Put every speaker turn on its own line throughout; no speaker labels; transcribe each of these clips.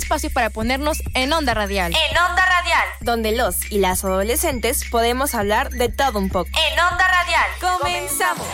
espacio para ponernos en onda radial.
En onda radial.
Donde los y las adolescentes podemos hablar de todo un poco.
En onda radial.
Comenzamos.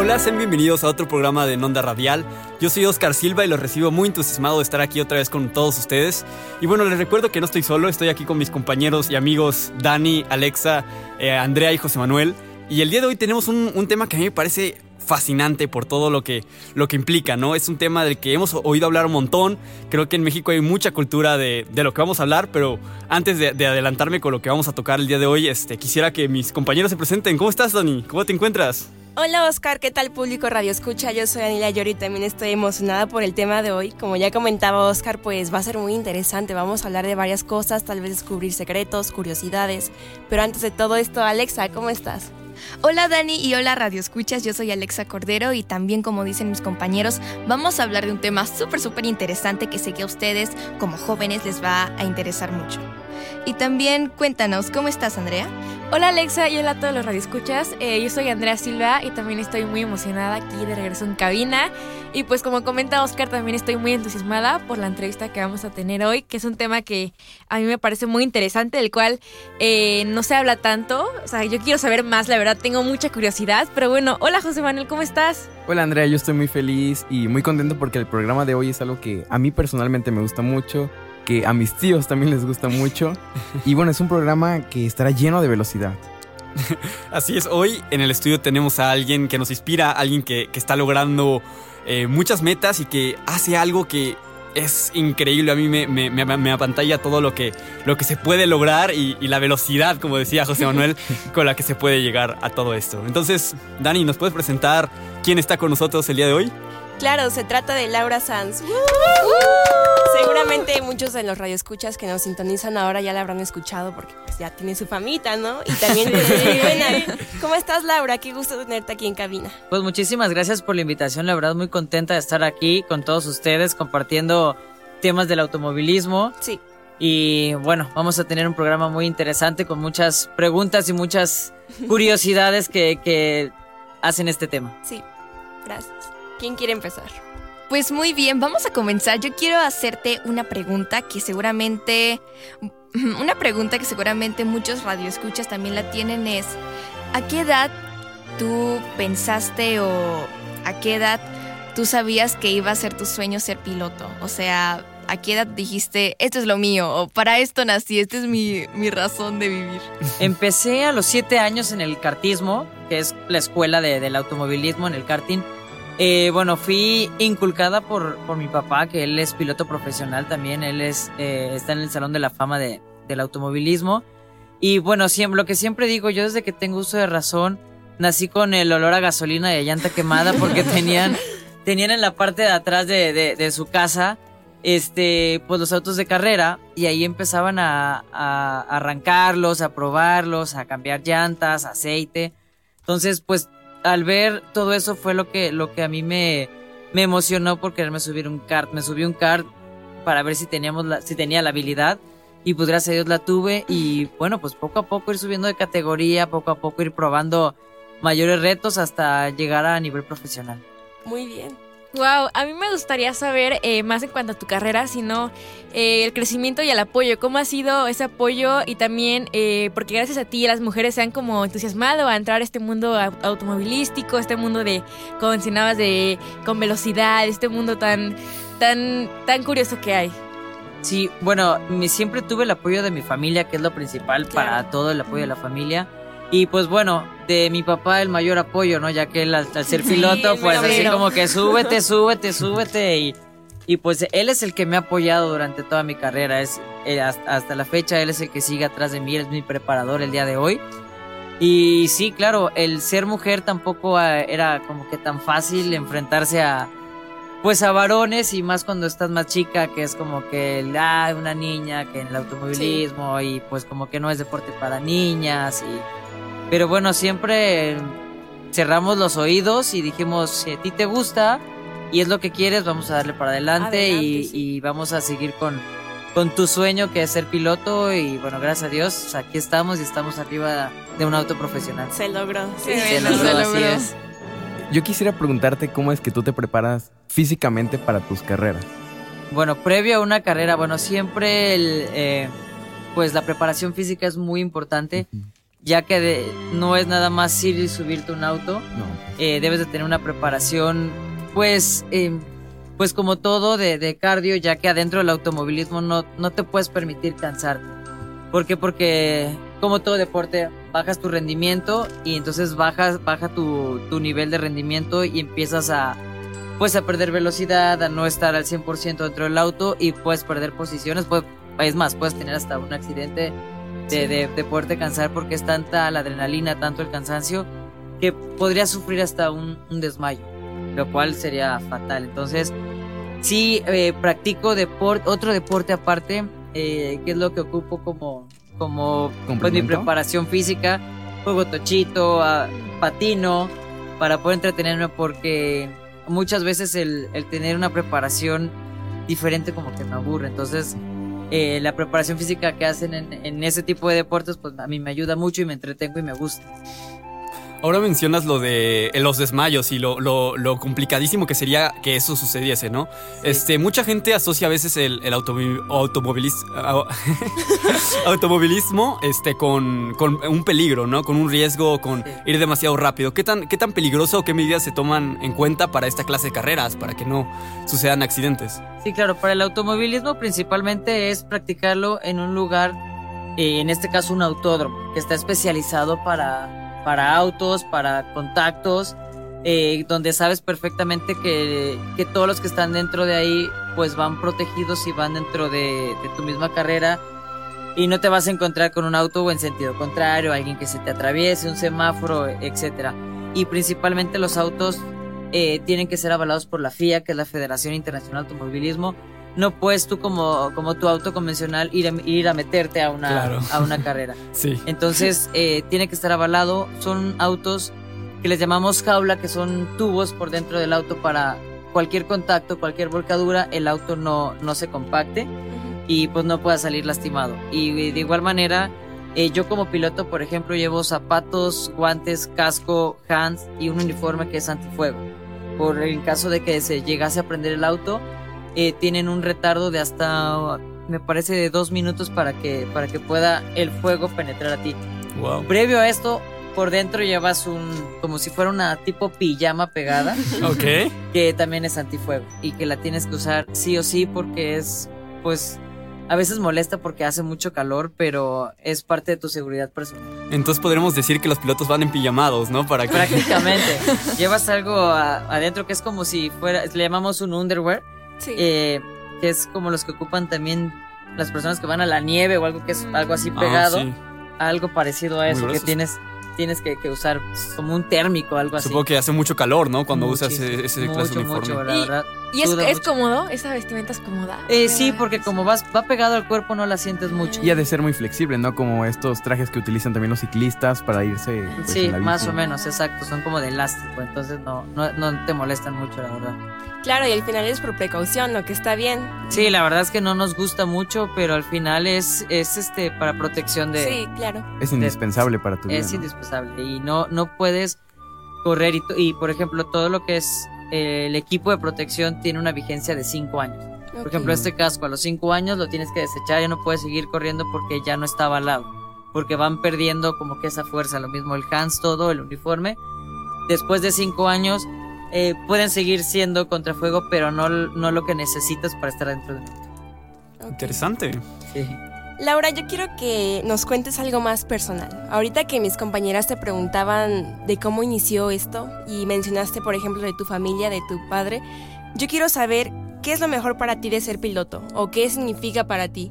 Hola, sean bienvenidos a otro programa de Nonda Radial. Yo soy Oscar Silva y los recibo muy entusiasmado de estar aquí otra vez con todos ustedes. Y bueno, les recuerdo que no estoy solo, estoy aquí con mis compañeros y amigos Dani, Alexa, eh, Andrea y José Manuel. Y el día de hoy tenemos un, tema que a mí me parece fascinante por todo lo que, lo que implica, ¿no? Es un tema del que hemos oído hablar un montón. Creo que en México hay mucha cultura de, de lo que vamos a hablar, pero antes de, de, adelantarme con lo que vamos a tocar el día de hoy, este, quisiera que mis compañeros se presenten. ¿Cómo estás, Dani? ¿Cómo te encuentras?
Hola Oscar, ¿qué tal público Radio Escucha? Yo soy Anila Yori y también estoy emocionada por el tema de hoy. Como ya comentaba Oscar, pues va a ser muy interesante. Vamos a hablar de varias cosas, tal vez descubrir secretos, curiosidades. Pero antes de todo esto, Alexa, ¿cómo estás?
Hola Dani y hola Radio Escuchas, yo soy Alexa Cordero y también como dicen mis compañeros, vamos a hablar de un tema súper súper interesante que sé que a ustedes como jóvenes les va a interesar mucho. Y también cuéntanos, ¿cómo estás Andrea?
Hola Alexa y hola a todos los radioescuchas. Eh, yo soy Andrea Silva y también estoy muy emocionada aquí de regreso en cabina. Y pues como comenta Oscar, también estoy muy entusiasmada por la entrevista que vamos a tener hoy, que es un tema que a mí me parece muy interesante, del cual eh, no se habla tanto. O sea, yo quiero saber más, la verdad, tengo mucha curiosidad. Pero bueno, hola José Manuel, ¿cómo estás?
Hola Andrea, yo estoy muy feliz y muy contento porque el programa de hoy es algo que a mí personalmente me gusta mucho que a mis tíos también les gusta mucho. Y bueno, es un programa que estará lleno de velocidad.
Así es, hoy en el estudio tenemos a alguien que nos inspira, alguien que, que está logrando eh, muchas metas y que hace algo que es increíble. A mí me, me, me, me apantalla todo lo que, lo que se puede lograr y, y, la velocidad, como decía José Manuel, con la que se puede llegar a todo esto. Entonces, Dani, ¿nos puedes presentar quién está con nosotros el día de hoy?
Claro, se trata de Laura Sanz. Seguramente muchos de los radioescuchas que nos sintonizan ahora ya la habrán escuchado porque pues, ya tiene su famita, ¿no? Y también ¿Cómo estás, Laura? Qué gusto tenerte aquí en cabina.
Pues muchísimas gracias por la invitación, la verdad muy contenta de estar aquí con todos ustedes compartiendo temas del automovilismo.
Sí.
Y bueno, vamos a tener un programa muy interesante con muchas preguntas y muchas curiosidades que, que hacen este tema.
Sí, gracias. ¿Quién quiere empezar?
Pues muy bien, vamos a comenzar. Yo quiero hacerte una pregunta que seguramente, una pregunta que seguramente muchos radioescuchas también la tienen es, ¿a qué edad tú pensaste o a qué edad tú sabías que iba a ser tu sueño ser piloto? O sea, ¿a qué edad dijiste, esto es lo mío, o para esto nací, esta es mi, mi razón de vivir?
Empecé a los siete años en el kartismo, que es la escuela de, del automovilismo en el karting. Eh, bueno, fui inculcada por, por mi papá, que él es piloto profesional también, él es, eh, está en el Salón de la Fama de, del Automovilismo. Y bueno, siempre, lo que siempre digo, yo desde que tengo uso de razón, nací con el olor a gasolina y a llanta quemada porque tenían, tenían en la parte de atrás de, de, de, su casa este, pues los autos de carrera y ahí empezaban a, a arrancarlos, a probarlos, a cambiar llantas, aceite. Entonces, pues al ver todo eso fue lo que, lo que a mí me, me emocionó por quererme subir un kart. Me subí un kart para ver si teníamos la, si tenía la habilidad y pues gracias a Dios la tuve y bueno, pues poco a poco ir subiendo de categoría, poco a poco ir probando mayores retos hasta llegar a nivel profesional.
Muy bien.
Wow, a mí me gustaría saber eh, más en cuanto a tu carrera, sino eh, el crecimiento y el apoyo. ¿Cómo ha sido ese apoyo? Y también, eh, porque gracias a ti las mujeres se han como entusiasmado a entrar a este mundo automovilístico, este mundo de, como mencionabas, de con velocidad, este mundo tan, tan, tan curioso que hay.
Sí, bueno, me, siempre tuve el apoyo de mi familia, que es lo principal claro. para todo el apoyo de la familia. Y pues bueno, de mi papá el mayor apoyo, ¿no? Ya que él al, al ser sí, piloto, pues así como que súbete, súbete, súbete. Y, y pues él es el que me ha apoyado durante toda mi carrera. Es, eh, hasta, hasta, la fecha él es el que sigue atrás de mí, él es mi preparador el día de hoy. Y sí, claro, el ser mujer tampoco era como que tan fácil enfrentarse a pues a varones y más cuando estás más chica, que es como que ah, una niña que en el automovilismo sí. y pues como que no es deporte para niñas y pero bueno, siempre cerramos los oídos y dijimos, si a ti te gusta y es lo que quieres, vamos a darle para adelante, adelante y, sí. y, vamos a seguir con, con tu sueño que es ser piloto y bueno, gracias a Dios, aquí estamos y estamos arriba de un auto profesional.
Se logró. Sí,
Se
se
logró,
logró.
así es.
Yo quisiera preguntarte cómo es que tú te preparas físicamente para tus carreras.
Bueno, previo a una carrera, bueno, siempre el, eh, pues la preparación física es muy importante, ya que de- no es nada más ir y subirte a un auto,
No.
eh, debes de tener una preparación, pues, eh, pues como todo de, de cardio, ya que adentro del automovilismo no, no te puedes permitir cansarte. ¿Por qué? Porque como todo deporte, bajas tu rendimiento y entonces bajas, baja tu, tu nivel de rendimiento y empiezas a, pues a perder velocidad, a no estar al 100% dentro del auto y puedes perder posiciones, puedes- es más, puedes tener hasta un accidente de, de, de poderte cansar porque es tanta la adrenalina, tanto el cansancio, que podrías sufrir hasta un, un desmayo, lo cual sería fatal. Entonces, sí, eh, practico deporte, otro deporte aparte, eh, que es lo que ocupo como, como pues, mi preparación física, juego tochito, ah, patino, para poder entretenerme porque muchas veces el, el tener una preparación diferente como que me aburre. Entonces, eh, la preparación física que hacen en, en ese tipo de deportes, pues a mí me ayuda mucho y me entretengo y me gusta.
Ahora mencionas lo de eh, los desmayos y lo, lo- lo complicadísimo que sería que eso sucediese, ¿no? Este, mucha gente asocia a veces el, el automovi- automovilis- au- automovilismo este, con, con un peligro, ¿no? Con un riesgo, con
Sí.
ir demasiado rápido. ¿Qué tan, ¿Qué tan peligroso o qué medidas se toman en cuenta para esta clase de carreras, para que no sucedan accidentes?
Sí, claro, para el automovilismo principalmente es practicarlo en un lugar, eh, en este caso un autódromo, que está especializado para, para autos, para contactos, eh, donde sabes perfectamente que, que todos los que están dentro de ahí pues van protegidos y van dentro de, tu misma carrera y no te vas a encontrar con un auto en sentido contrario, alguien que se te atraviese, un semáforo, etcétera. Y principalmente los autos eh, tienen que ser avalados por la FIA, que es la Federación Internacional de Automovilismo. No puedes tú como, como tu auto convencional ir a, ir a meterte a una,
Claro.
a una carrera.
Sí.
Entonces eh, tiene que estar avalado. Son autos que les llamamos jaula, que son tubos por dentro del auto para cualquier contacto, cualquier volcadura, el auto no, no se compacte y pues no pueda salir lastimado. Y de igual manera, eh, yo como piloto, por ejemplo, llevo zapatos, guantes, casco, hands y un uniforme que es antifuego. Por en caso de que se llegase a prender el auto, eh, tienen un retardo de hasta, me parece, de dos minutos para que, para que pueda el fuego penetrar a ti.
Wow.
Previo a esto, por dentro llevas un, como si fuera una tipo pijama pegada
Ok.
que también es antifuego y que la tienes que usar sí o sí porque es, pues, a veces molesta porque hace mucho calor, pero es parte de tu seguridad personal.
Entonces podremos decir que los pilotos van en pijamados, ¿no? Para.
Prácticamente. Llevas algo a- adentro que es como si fuera, le llamamos un underwear,
Sí.
eh, que es como los que ocupan también las personas que van a la nieve o algo que es algo así
Ah,
pegado,
sí.
algo parecido a eso que tienes tienes que, que usar como un térmico algo así.
Supongo que hace mucho calor, ¿no? Cuando usas
Muchísimo.
ese, ese clase de
Mucho,
uniforme.
mucho, la
Y-
verdad.
¿Y es, es
mucho.
cómodo? ¿Esa vestimenta es cómoda?
Eh, sí, porque como vas, va pegado al cuerpo no la sientes mucho.
Y ha de ser muy flexible, ¿no? Como estos trajes que utilizan también los ciclistas para irse. pues,
Sí,
en la
más o menos, exacto. Son como de elástico, entonces no, no, no te molestan mucho, la verdad.
Claro, y al final es por precaución, lo que está bien.
Sí, la verdad es que no nos gusta mucho, pero al final es, es este para protección de...
Sí, claro.
Es indispensable para tu vida.
es
¿no?
indispensable y no, no puedes correr y, y, por ejemplo, todo lo que es eh, el equipo de protección tiene una vigencia de 5 años. Por ejemplo, este casco a los 5 años lo tienes que desechar, ya no puedes seguir corriendo porque ya no está avalado. Porque van perdiendo como que esa fuerza, lo mismo el hands, todo, el uniforme. Después de 5 años eh, pueden seguir siendo contrafuego, pero no, no lo que necesitas para estar dentro de
Ok.
Interesante.
sí.
Laura, yo quiero que nos cuentes algo más personal. Ahorita que mis compañeras te preguntaban de cómo inició esto y mencionaste, por ejemplo, de tu familia, de tu padre, yo quiero saber qué es lo mejor para ti de ser piloto o qué significa para ti.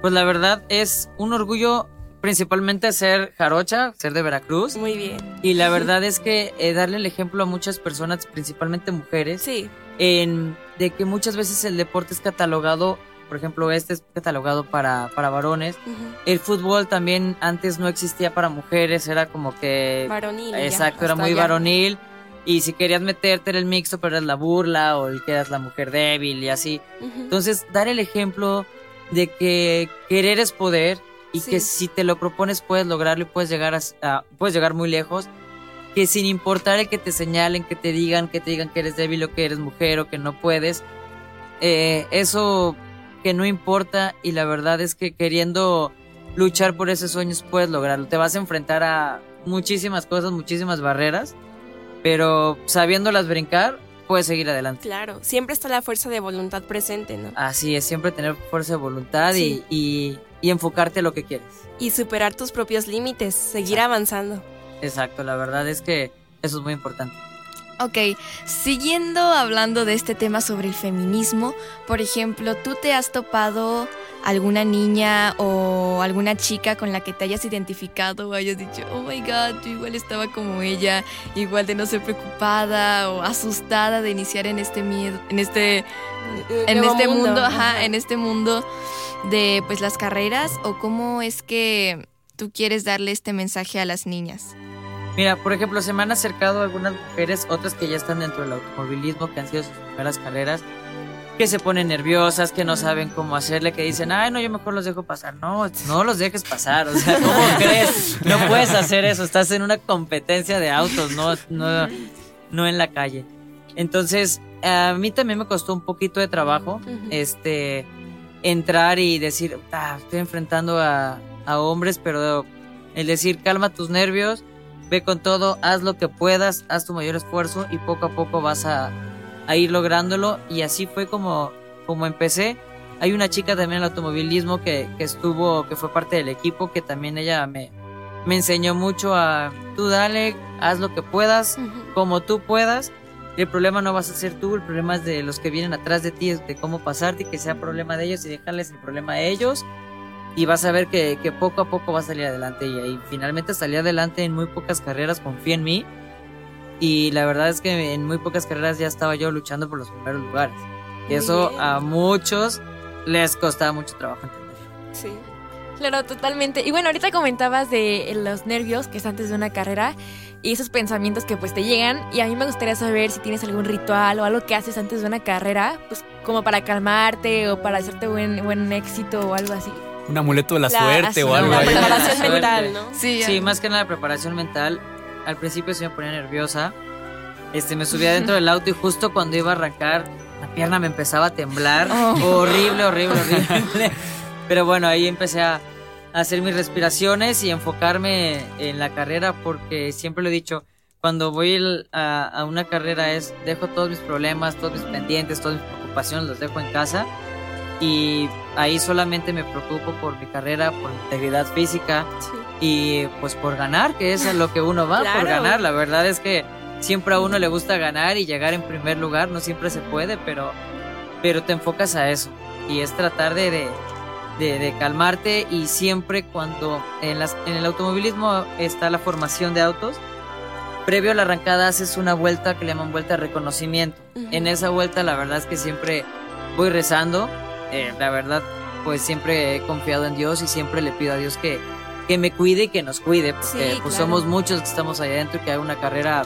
Pues la verdad es un orgullo principalmente ser jarocha, ser de Veracruz.
Muy bien.
Y la verdad es que eh, darle el ejemplo a muchas personas, principalmente mujeres,
Sí,
en, de que muchas veces el deporte es catalogado, por ejemplo, este es catalogado para, para varones. El fútbol también antes no existía para mujeres, era como que...
varonil. ya,
exacto, era muy
allá.
varonil. Y si querías meterte en el mixto, pero eras la burla o el que eras la mujer débil y así. Entonces, dar el ejemplo de que querer es poder y
Sí.
que si te lo propones puedes lograrlo y puedes llegar a, a- puedes llegar muy lejos. Que sin importar el que te señalen, que te digan, que te digan que eres débil o que eres mujer o que no puedes, eh, eso que no importa y la verdad es que queriendo luchar por esos sueños puedes lograrlo. Te vas a enfrentar a muchísimas cosas, muchísimas barreras, pero sabiéndolas brincar, puedes seguir adelante.
Claro, siempre está la fuerza de voluntad presente, ¿no?
Así es, siempre tener fuerza de voluntad y-
Sí.
y, y enfocarte a lo que quieres.
Y superar tus propios límites, seguir avanzando.
Exacto, la verdad es que eso es muy importante.
Ok, siguiendo hablando de este tema sobre el feminismo, por ejemplo, ¿tú te has topado alguna niña o alguna chica con la que te hayas identificado o hayas dicho, oh my god, yo igual estaba como ella, igual de no ser preocupada o asustada de iniciar en este miedo, en este, en
Nuevo
este mundo,
ajá.
ajá, en este mundo de pues las carreras o cómo es que tú quieres darle este mensaje a las niñas?
Mira, por ejemplo, se me han acercado algunas mujeres, otras que ya están dentro del automovilismo, que han sido sus primeras carreras, que se ponen nerviosas, que no saben cómo hacerle, que dicen, ay, no, yo mejor los dejo pasar. No, no los dejes pasar, o sea, ¿cómo crees? No puedes hacer eso, estás en una competencia de autos, no, no, no en la calle. Entonces, a mí también me costó un poquito de trabajo, este, entrar y decir, ah, estoy enfrentando a, a hombres, pero el decir, calma tus nervios, ve con todo, haz lo que puedas, haz tu mayor esfuerzo y poco a poco vas a, a ir lográndolo. Y así fue como, como empecé. Hay una chica también en el automovilismo que, que estuvo, que fue parte del equipo, que también ella me, me enseñó mucho a, tú dale, haz lo que puedas,
Ujú.
como tú puedas. El problema no vas a ser tú, el problema es de los que vienen atrás de ti, es de cómo pasarte y que sea problema de ellos y dejarles el problema a ellos. Y vas a ver que, que poco a poco va a salir adelante. Y ahí finalmente salí adelante en muy pocas carreras, confía en mí. Y la verdad es que en muy pocas carreras ya estaba yo luchando por los primeros lugares. Y eso
bien.
a muchos les costaba mucho trabajo entender.
Sí.
Claro, totalmente. Y bueno, ahorita comentabas de los nervios que es antes de una carrera y esos pensamientos que pues te llegan y a mí me gustaría saber si tienes algún ritual o algo que haces antes de una carrera, pues como para calmarte o para hacerte buen, buen éxito o algo así.
Un amuleto de la,
La-
suerte o
así,
algo
la preparación mental, ¿no?
Sí,
Sí, más que nada preparación mental. Al principio sí me ponía nerviosa. Este, me subía dentro del auto y justo cuando iba a arrancar, la pierna me empezaba a temblar.
Oh.
Horrible, horrible, horrible. Pero bueno, ahí empecé a hacer mis respiraciones y enfocarme en la carrera porque siempre lo he dicho, cuando voy a una carrera es, dejo todos mis problemas, todos mis pendientes, todas mis preocupaciones, los dejo en casa y ahí solamente me preocupo por mi carrera, por mi integridad física
Sí.
Y pues por ganar, que es a lo que uno va, por
Claro.
ganar. La verdad es que siempre a uno le gusta ganar y llegar en primer lugar, no siempre se puede, pero, pero te enfocas a eso y es tratar de, de, de- de calmarte y siempre cuando en, las, en el automovilismo está la formación de autos, previo a la arrancada haces una vuelta que le llaman vuelta de reconocimiento. En esa vuelta la verdad es que siempre voy rezando, eh, la verdad pues siempre he confiado en Dios y siempre le pido a Dios que, que me cuide y que nos cuide, porque
Sí,
pues
claro.
somos muchos que estamos allá adentro y que haga una carrera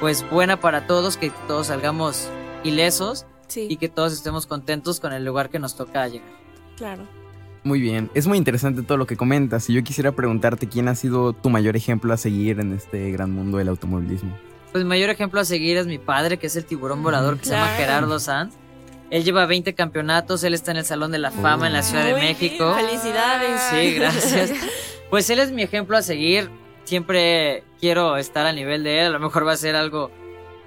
pues buena para todos, que todos salgamos ilesos
Sí,
y que todos estemos contentos con el lugar que nos toca llegar.
claro.
Muy bien, es muy interesante todo lo que comentas y yo quisiera preguntarte quién ha sido tu mayor ejemplo a seguir en este gran mundo del automovilismo.
Pues mi mayor ejemplo a seguir es mi padre, que es el tiburón volador, que se llama
Claro.
Gerardo Sanz. Él lleva 20 campeonatos, él está en el Salón de la Fama en la Ciudad de
Muy
México.
bien, Felicidades.
Sí, gracias. Pues él es mi ejemplo a seguir. Siempre quiero estar al nivel de él. A lo mejor va a ser algo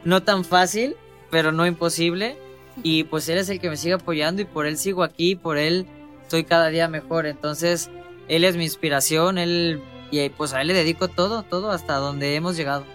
no tan fácil, pero no imposible. Y pues él es el que me sigue apoyando y por él sigo aquí, por él estoy cada día mejor. Entonces, él es mi inspiración, él y pues a él le dedico todo, todo hasta donde hemos llegado.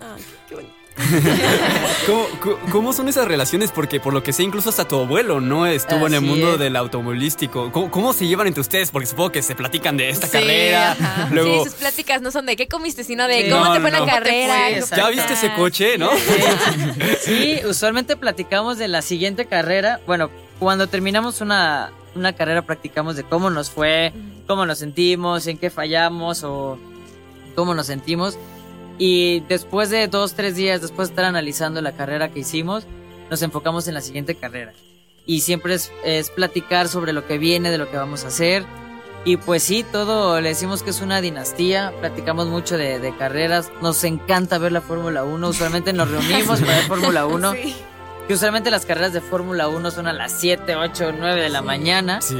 Ay, qué bonito.
¿Cómo, son esas relaciones? Porque por lo que sé, incluso hasta tu abuelo no estuvo en el mundo
es.
del automovilístico. ¿Cómo, cómo se llevan entre ustedes? Porque supongo que se platican de esta
Sí,
carrera.
ajá.
Luego,
Sí, sus pláticas no son de qué comiste, sino de
Sí.
cómo
No,
te fue
no.
la
¿Cómo te
carrera.
fue?
¿ya viste ese coche, no?
Sí, usualmente platicamos de la siguiente carrera. Bueno, cuando terminamos una, una carrera practicamos de cómo nos fue, cómo nos sentimos, en qué fallamos o cómo nos sentimos. Y después de dos, tres días, después de estar analizando la carrera que hicimos, nos enfocamos en la siguiente carrera. y siempre es, es platicar sobre lo que viene, de lo que vamos a hacer. Y pues sí, todo le decimos que es una dinastía, platicamos mucho de, de carreras, nos encanta ver la Fórmula 1, usualmente nos reunimos para ver Fórmula 1,
Sí.
que usualmente las carreras de Fórmula 1 son a las 7, 8, 9 de la mañana.
Sí.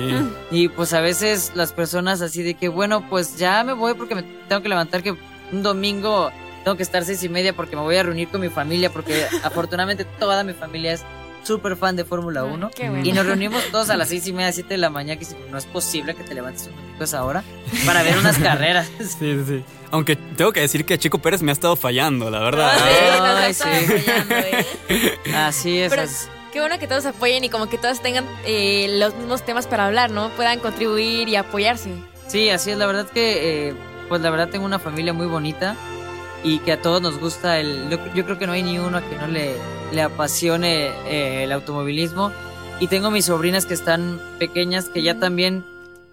Y pues a veces las personas así de que, bueno, pues ya me voy porque me tengo que levantar que un domingo tengo que estar seis y media porque me voy a reunir con mi familia porque afortunadamente toda mi familia es súper fan de Fórmula 1.
Qué bueno.
Y nos reunimos todos a las seis y media, siete de la mañana, que si- no es posible que te levantes un domingo a esa hora para ver unas carreras.
Sí, sí, sí. Aunque tengo que decir que Chico Pérez me ha estado fallando, la verdad.
Ah,
Ay,
Ay,
sí,
sí.
nos estamos apoyando, ¿eh?
Así es.
Pero
así-
qué bueno que todos apoyen y como que todos tengan eh, los mismos temas para hablar, ¿no? Puedan contribuir y apoyarse.
Sí, así es. La verdad que, eh, pues la verdad tengo una familia muy bonita y que a todos nos gusta el. Yo, creo que no hay ni uno a que no le, le apasione eh, el automovilismo. Y tengo mis sobrinas que están pequeñas que ya también,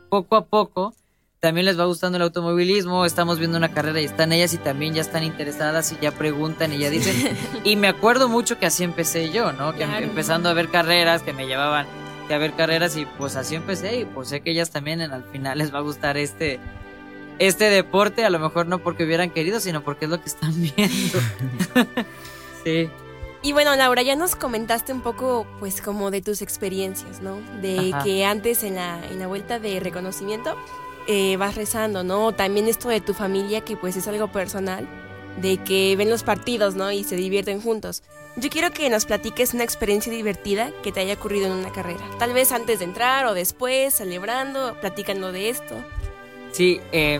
poco a poco, también les va gustando el automovilismo. Estamos viendo una carrera y están ellas y también ya están interesadas y ya preguntan y ya dicen. y me acuerdo mucho que así empecé yo, ¿no? Que
Claro.
empezando a ver carreras, que me llevaban que a ver carreras y pues así empecé y pues sé que ellas también en, al final les va a gustar este este deporte, a lo mejor no porque hubieran querido, sino porque es lo que están viendo. sí.
Y bueno, Laura, ya nos comentaste un poco, pues, como de tus experiencias, ¿no? De
Ajá.
que antes en la, en la vuelta de reconocimiento eh, vas rezando, ¿no? También esto de tu familia, que pues es algo personal, de que ven los partidos, ¿no? Y se divierten juntos. Yo quiero que nos platiques una experiencia divertida que te haya ocurrido en una carrera. Tal vez antes de entrar o después, celebrando, platicando de esto.
Sí, eh,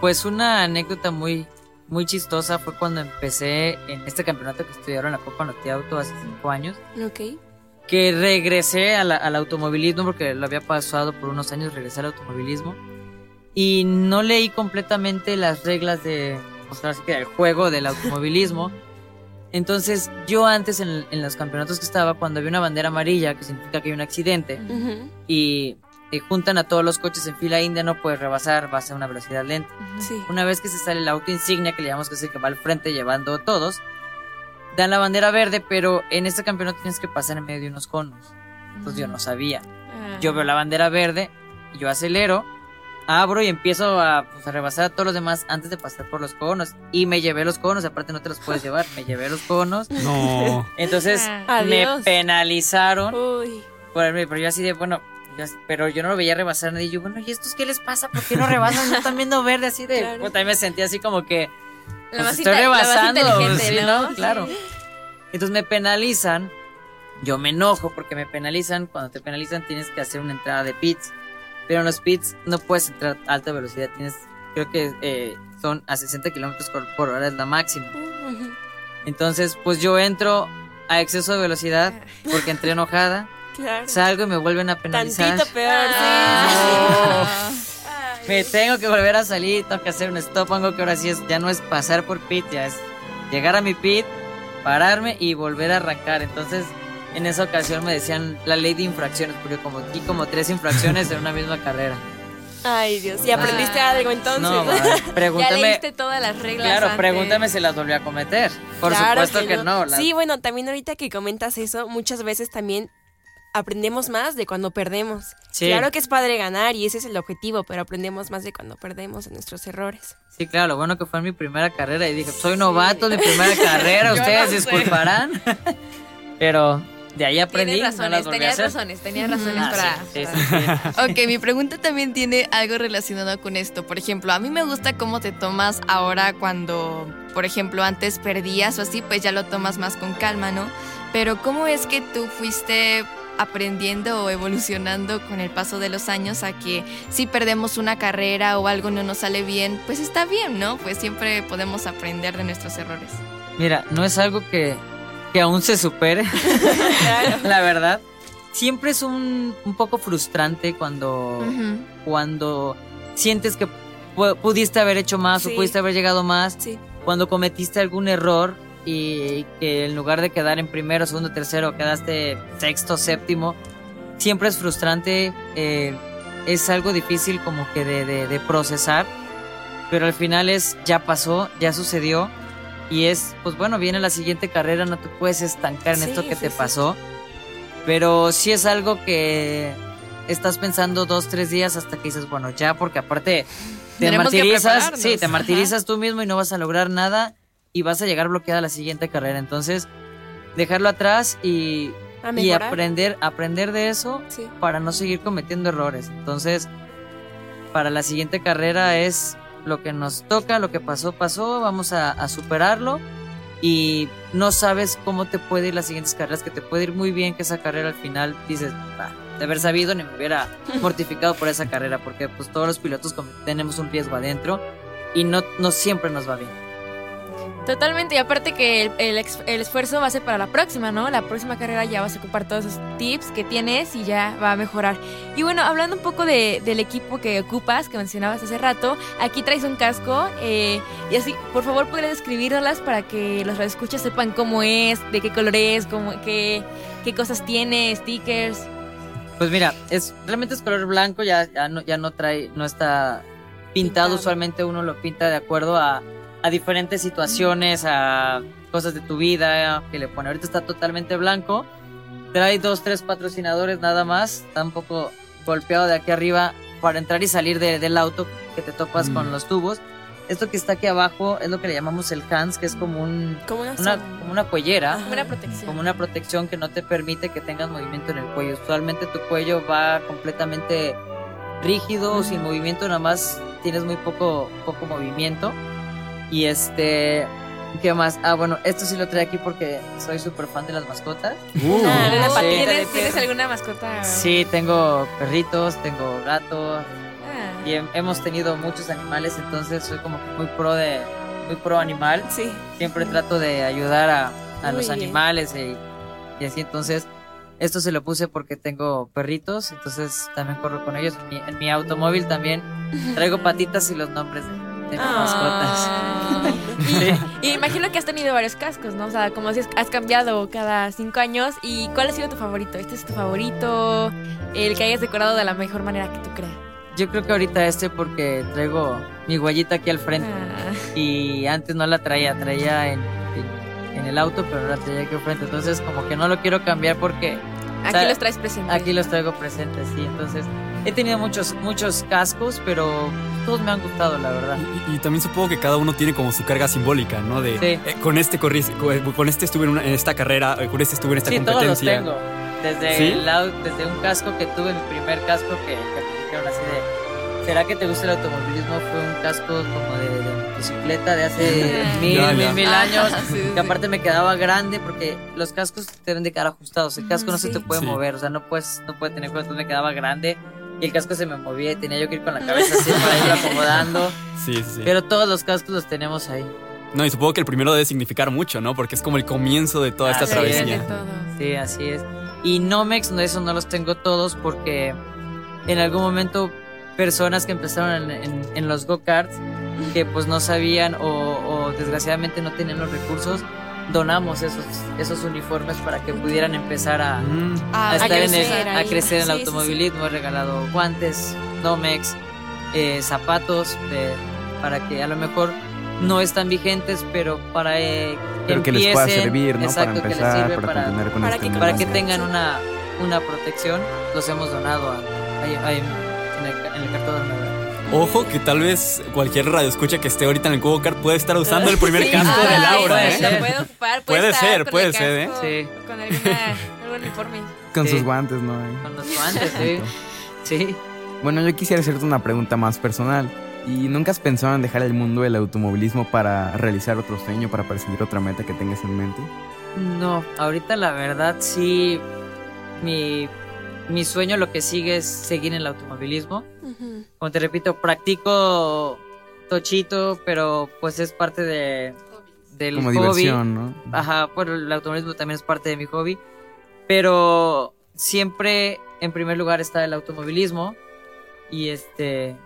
pues una anécdota muy, muy chistosa fue cuando empecé en este campeonato que estudiaron la Copa Noti Auto hace cinco años,
Ok.
que regresé la- al automovilismo porque lo había pasado por unos años, regresé al automovilismo y no leí completamente las reglas de, o sea, del juego del automovilismo. Entonces, yo antes en, en los campeonatos que estaba, cuando había una bandera amarilla, que significa que hay un accidente, y, y juntan a todos los coches en fila india, no puedes rebasar, vas a una velocidad lenta.
Sí.
Una vez que se sale el auto insignia, que le llamamos que es el que va al frente llevando todos, dan la bandera verde, pero en este campeonato tienes que pasar en medio de unos conos. Entonces yo no sabía.
Ah.
Yo veo la bandera verde, yo acelero, abro y empiezo a, pues, a rebasar a todos los demás antes de pasar por los conos. Y me llevé los conos, aparte no te los puedes llevar, me llevé los conos.
No.
Entonces
Ah.
me
Adiós.
penalizaron.
Uy.
Por el- pero yo así de, bueno, pero yo no lo veía rebasar. Y yo, bueno, ¿y estos qué les pasa? ¿Por qué no rebasan? No están viendo verde así de.
Claro.
Pues, también me sentía así como que.
La
pues,
más
estoy
inte- la más
rebasando.
inteligente,
sí,
¿no?
¿no? Claro. Entonces me penalizan. Yo me enojo porque me penalizan. Cuando te penalizan tienes que hacer una entrada de pits. Pero en los pits no puedes entrar a alta velocidad. Tienes, creo que eh, son a 60 kilómetros por- hora es la máxima. Entonces, pues yo entro a exceso de velocidad porque entré enojada.
Claro.
Salgo y me vuelven a penalizar.
Tantito peor,
Ah.
Me tengo que volver a salir, tengo que hacer un stop, algo que ahora sí es, ya no es pasar por pit, ya es llegar a mi pit, pararme y volver a arrancar. Entonces, en esa ocasión me decían la ley de infracciones, porque como aquí como tres infracciones en una misma carrera.
Ay, Dios. ¿Y aprendiste
Ah.
algo entonces?
No, madre,
Ya
pregúntame.
leíste todas las reglas.
Claro,
antes.
pregúntame si las volví a cometer. Por
Claro
supuesto que, no. las-
Sí, bueno, también ahorita que comentas eso, muchas veces también aprendemos más de cuando perdemos.
Sí.
Claro que es padre ganar y ese es el objetivo, pero aprendemos más de cuando perdemos de nuestros errores.
Sí, claro, lo bueno que fue en mi primera carrera y dije, soy novato, mi primera carrera, ustedes
no
disculparán. Pero de ahí aprendí,
Tienes
no
razones,
a
tenías razones, tenías razones
Ah,
para...
sí, sí,
para-
sí, sí.
Ok, mi pregunta también tiene algo relacionado con esto. Por ejemplo, a mí me gusta cómo te tomas ahora cuando, por ejemplo, antes perdías o así, pues ya lo tomas más con calma, ¿no? Pero ¿cómo es que tú fuiste aprendiendo o evolucionando con el paso de los años a que si perdemos una carrera o algo no nos sale bien, pues está bien, ¿no? Pues siempre podemos aprender de nuestros errores.
Mira, no es algo que, que aún se supere, la verdad. Siempre es un, un poco frustrante cuando, cuando sientes que pu- pudiste haber hecho más
Sí.
o pudiste haber llegado más,
Sí.
cuando cometiste algún error y que en lugar de quedar en primero, segundo, tercero, quedaste sexto, séptimo, siempre es frustrante, eh, es algo difícil como que de, de- de procesar, pero al final es, ya pasó, ya sucedió y es, pues bueno, viene la siguiente carrera, no te puedes estancar en
Sí,
esto que
sí,
te
sí.
pasó. Pero sí es algo que estás pensando dos, tres días hasta que dices, bueno, ya, porque aparte te
Tenemos
martirizas, sí, te martirizas tú mismo y no vas a lograr nada y vas a llegar bloqueada a la siguiente carrera. Entonces, dejarlo atrás y, y aprender, aprender de eso
Sí.
para no seguir cometiendo errores. Entonces, para la siguiente carrera es lo que nos toca, lo que pasó, pasó, vamos a, a superarlo y no sabes cómo te puede ir las siguientes carreras, que te puede ir muy bien, que esa carrera al final dices, "Ah, de haber sabido ni me hubiera mortificado por esa carrera, porque pues todos los pilotos tenemos un riesgo adentro y no, no siempre nos va bien.
Totalmente, y aparte que el, el el esfuerzo va a ser para la próxima, ¿no? La próxima carrera ya vas a ocupar todos esos tips que tienes y ya va a mejorar. Y bueno, hablando un poco de- del equipo que ocupas, que mencionabas hace rato, aquí traes un casco eh, y así, por favor, podrías describirlas para que los radioescuchas sepan cómo es, de qué color es, cómo, qué, qué cosas tiene, stickers.
Pues mira, es realmente es color blanco, ya, ya no, ya no trae, no está pintado.
Pintado.
Usualmente uno lo pinta de acuerdo a, a diferentes situaciones, a cosas de tu vida que le pone. Ahorita está totalmente blanco. Trae dos, tres patrocinadores nada más. Está un poco golpeado de aquí arriba para entrar y salir de- del auto que te topas
Mm.
con los tubos. Esto que está aquí abajo es lo que le llamamos el hands, que es como un,
Como una,
una, como una cuellera
Ajá.
Buena protección.
como una protección que no te permite que tengas movimiento en el cuello. Usualmente tu cuello va completamente rígido sin movimiento, nada más tienes muy poco, poco movimiento. Y este, ¿qué más? Ah, bueno, esto sí lo trae aquí porque soy súper fan de las mascotas.
Uh,
Ah,
Sí.
¿Tienes, ¿Tienes alguna mascota?
Sí, tengo perritos, tengo gatos
Ah.
y hem- hemos tenido muchos animales, entonces soy como muy pro de, muy pro animal.
Sí.
siempre trato de ayudar a, a los
bien.
animales y, y así entonces esto se lo puse porque tengo perritos entonces también corro con ellos en mi, en mi automóvil también traigo patitas y los nombres de, mascotas
Ah.
Y imagino que has tenido varios cascos, ¿no? O sea, como si has cambiado cada cinco años. ¿Y cuál ha sido tu favorito? ¿Este es tu favorito? El que hayas decorado de la mejor manera que tú creas.
yo creo que ahorita este porque traigo mi huellita aquí al frente
Ah,
y antes no la traía traía en, en, en el auto pero la traía aquí al frente entonces como que no lo quiero cambiar porque
aquí
sea,
los traes presentes.
Aquí los traigo presentes, sí. Entonces, he tenido muchos, muchos cascos, pero todos me han gustado, la verdad.
Y, y también supongo que cada uno tiene como su carga simbólica, ¿no? De
Sí.
eh, con este corrí, con, con este estuve en, una- en esta carrera, eh, con este estuve en esta
Sí, todos los
competencia.
tengo. Desde,
¿Sí?
el au- desde un casco que tuve, mi primer casco que, que me dijeron así de, ¿será que te gusta el automovilismo? Fue un casco como de, de motocicleta de hace
Ah.
mil,
Ya,
mil,
ya.
mil años.
Ah, sí,
Que aparte me quedaba grande porque los cascos deben de quedar ajustados. El casco no se te puede
Sí.
mover, o sea, no puedes, no puede tener cosas. Entonces me quedaba grande y el casco se me movía y tenía yo que ir con la cabeza así para irlo acomodando.
Sí, sí, sí.
Pero todos los cascos los tenemos ahí.
No, y supongo que el primero debe significar mucho, ¿no? Porque es como el comienzo de toda esta
de
travesía.
Sí, así es. Y Nomex, no, eso no los tengo todos porque en algún momento personas que empezaron en, en- en los go-karts que pues no sabían o, o desgraciadamente no tenían los recursos, donamos esos, esos uniformes para que pudieran empezar a,
Mm.
a
A
estar en el-
crecer
a crecer en el
Sí, sí, sí.
automovilismo. He regalado guantes, Nomex, eh, zapatos de- para que a lo mejor no están vigentes, pero para eh,
Pero que les pueda
empiecen,
servir, ¿no?
exacto,
para
que les
empezar,
sirve
para,
para,
con
para
este
que-
mundo.
para que
Sí.
tengan una, una protección, los hemos donado a, a- a- en, el, en el cartón.
Ojo que tal vez cualquier radio escucha que esté ahorita en el Cubo Kart puede estar usando el primer
Sí,
casco
ah,
de Laura,
puede
¿eh?
Lo puede ocupar,
Puede
puede, estar
ser,
con
puede
el
ser, ¿eh?
Sí.
Con alguna, algún uniforme.
Con
Sí.
sus guantes, ¿no?
Con los guantes, sí. Sí.
Bueno, yo quisiera hacerte una pregunta más personal. ¿Y nunca has pensado en dejar el mundo del automovilismo para realizar otro sueño, para perseguir otra meta que tengas en mente?
No, ahorita la verdad sí, mi, mi sueño lo que sigue es seguir en el automovilismo. Como te repito, practico tochito, pero pues es parte de, del
Como
hobby.
diversión, ¿no?
Ajá, bueno, el automovilismo también es parte de mi hobby, pero siempre en primer lugar está el automovilismo y este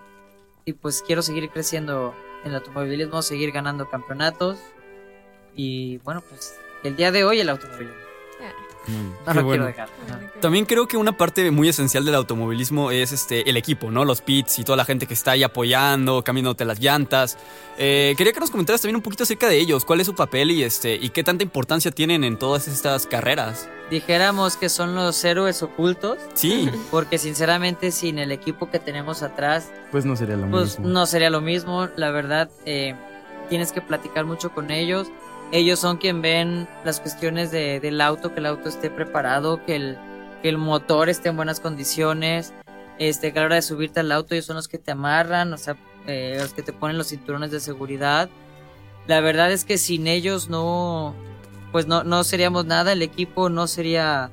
y pues quiero seguir creciendo en el automovilismo, seguir ganando campeonatos y bueno, pues el día de hoy el automovilismo. No
Qué
lo
bueno.
quiero dejar. Ajá.
También creo que una parte muy esencial del automovilismo es este el equipo, ¿no? Los pits y toda la gente que está ahí apoyando, cambiándote las llantas. Eh, quería que nos comentaras también un poquito acerca de ellos, cuál es su papel y este y qué tanta importancia tienen en todas estas carreras.
Dijéramos que son los héroes ocultos,
Sí,
porque sinceramente sin el equipo que tenemos atrás,
Pues no sería lo
pues
mismo.
no sería lo mismo. La verdad, eh, tienes que platicar mucho con ellos. Ellos son quien ven las cuestiones de- del auto, que el auto esté preparado, que el, que el motor esté en buenas condiciones, este, que a la hora de subirte al auto ellos son los que te amarran, o sea, eh, los que te ponen los cinturones de seguridad. La verdad es que sin ellos no, pues no, no seríamos nada, el equipo no sería,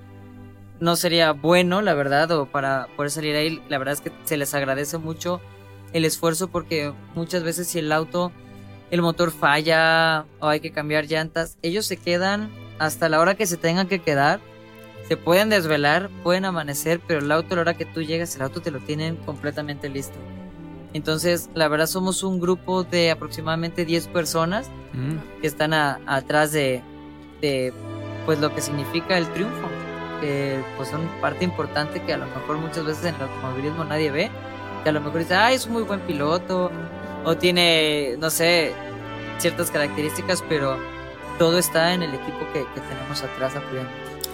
no sería bueno, la verdad, o para poder salir ahí, la verdad es que se les agradece mucho el esfuerzo porque muchas veces si el auto, el motor falla o hay que cambiar llantas, ellos se quedan hasta la hora que se tengan que quedar. Se pueden desvelar, pueden amanecer, pero el auto a la hora que tú llegas, el auto te lo tienen completamente listo. Entonces, la verdad somos un grupo de aproximadamente 10 personas
Mm.
que están a- atrás de, de, pues lo que significa el triunfo que pues son parte importante que a lo mejor muchas veces en el automovilismo nadie ve que a lo mejor dice ay es un muy buen piloto o tiene no sé ciertas características pero todo está en el equipo que, que tenemos atrás apoyando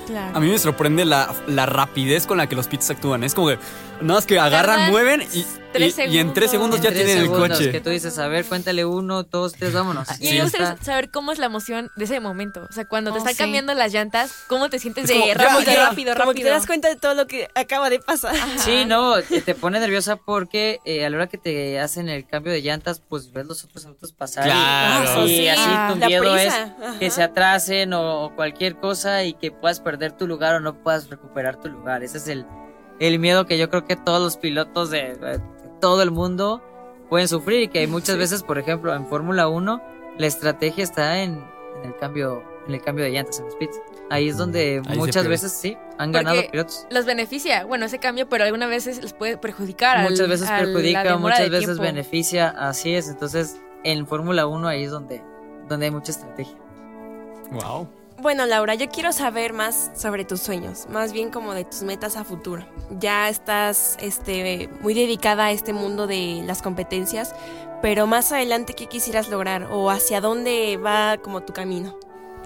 Claro.
A mí me sorprende la, la rapidez con la que los pits actúan. Es como que nada más que agarran,
Tardan
mueven y,
tres
y- y en tres segundos
En
ya
tres
tienen el coche.
que tú dices a ver cuéntale uno dos tres vámonos
Y
Sí.
me
Ya
gusta
está.
saber cómo es la emoción de ese momento. O sea, cuando te están
sí.
cambiando las llantas, ¿cómo te sientes
Es
de
como,
rápido,
ya.
rápido,
Como que
rápido?
te das cuenta de todo lo que acaba de pasar.
Sí, no, te, te pone nerviosa porque eh, a la hora que te hacen el cambio de llantas, pues ves los otros autos pasar. y-
Claro.
Y,
Sí,
así tu
la
miedo es
ajá.
que se atrasen o, o cualquier cosa y que puedas perder tu lugar o no puedas recuperar tu lugar. Ese es el, el miedo que yo creo que todos los pilotos de, de todo el mundo pueden sufrir y que muchas veces, por ejemplo, en Fórmula 1, la estrategia está en, en el cambio en el cambio de llantas en los pits. Ahí es donde muchas veces sí han
Porque
ganado pilotos.
Los beneficia, bueno, ese cambio, pero algunas veces les puede perjudicar. al-
muchas veces perjudica, muchas
de
veces
tiempo.
beneficia, así es. Entonces, en Fórmula 1 ahí es donde, donde hay mucha estrategia.
Wow.
Bueno, Laura, yo quiero saber más sobre tus sueños, más bien como de tus metas a futuro. Ya estás este, muy dedicada a este mundo de las competencias, pero más adelante, ¿qué quisieras lograr? ¿O hacia dónde va como tu camino?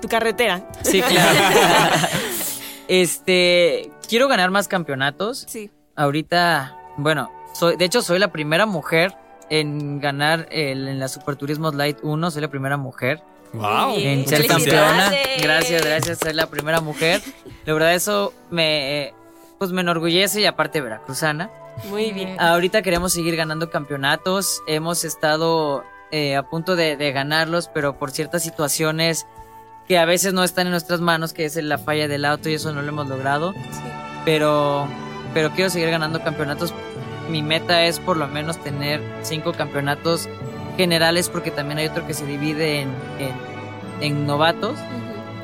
Tu carretera.
Sí, claro. este, quiero ganar más campeonatos.
Sí.
Ahorita, bueno, soy, de hecho soy la primera mujer en ganar el, en la Super Turismo Light 1, soy la primera mujer
Wow.
En ser campeona. Gracias, gracias, soy la primera mujer. La verdad eso me, pues me enorgullece y aparte veracruzana.
Muy bien.
Ahorita queremos seguir ganando campeonatos. Hemos estado eh, a punto de, de ganarlos, pero por ciertas situaciones que a veces no están en nuestras manos, que es la falla del auto y eso no lo hemos logrado. Pero, pero quiero seguir ganando campeonatos. Mi meta es por lo menos tener cinco campeonatos generales, porque también hay otro que se divide en, en, en novatos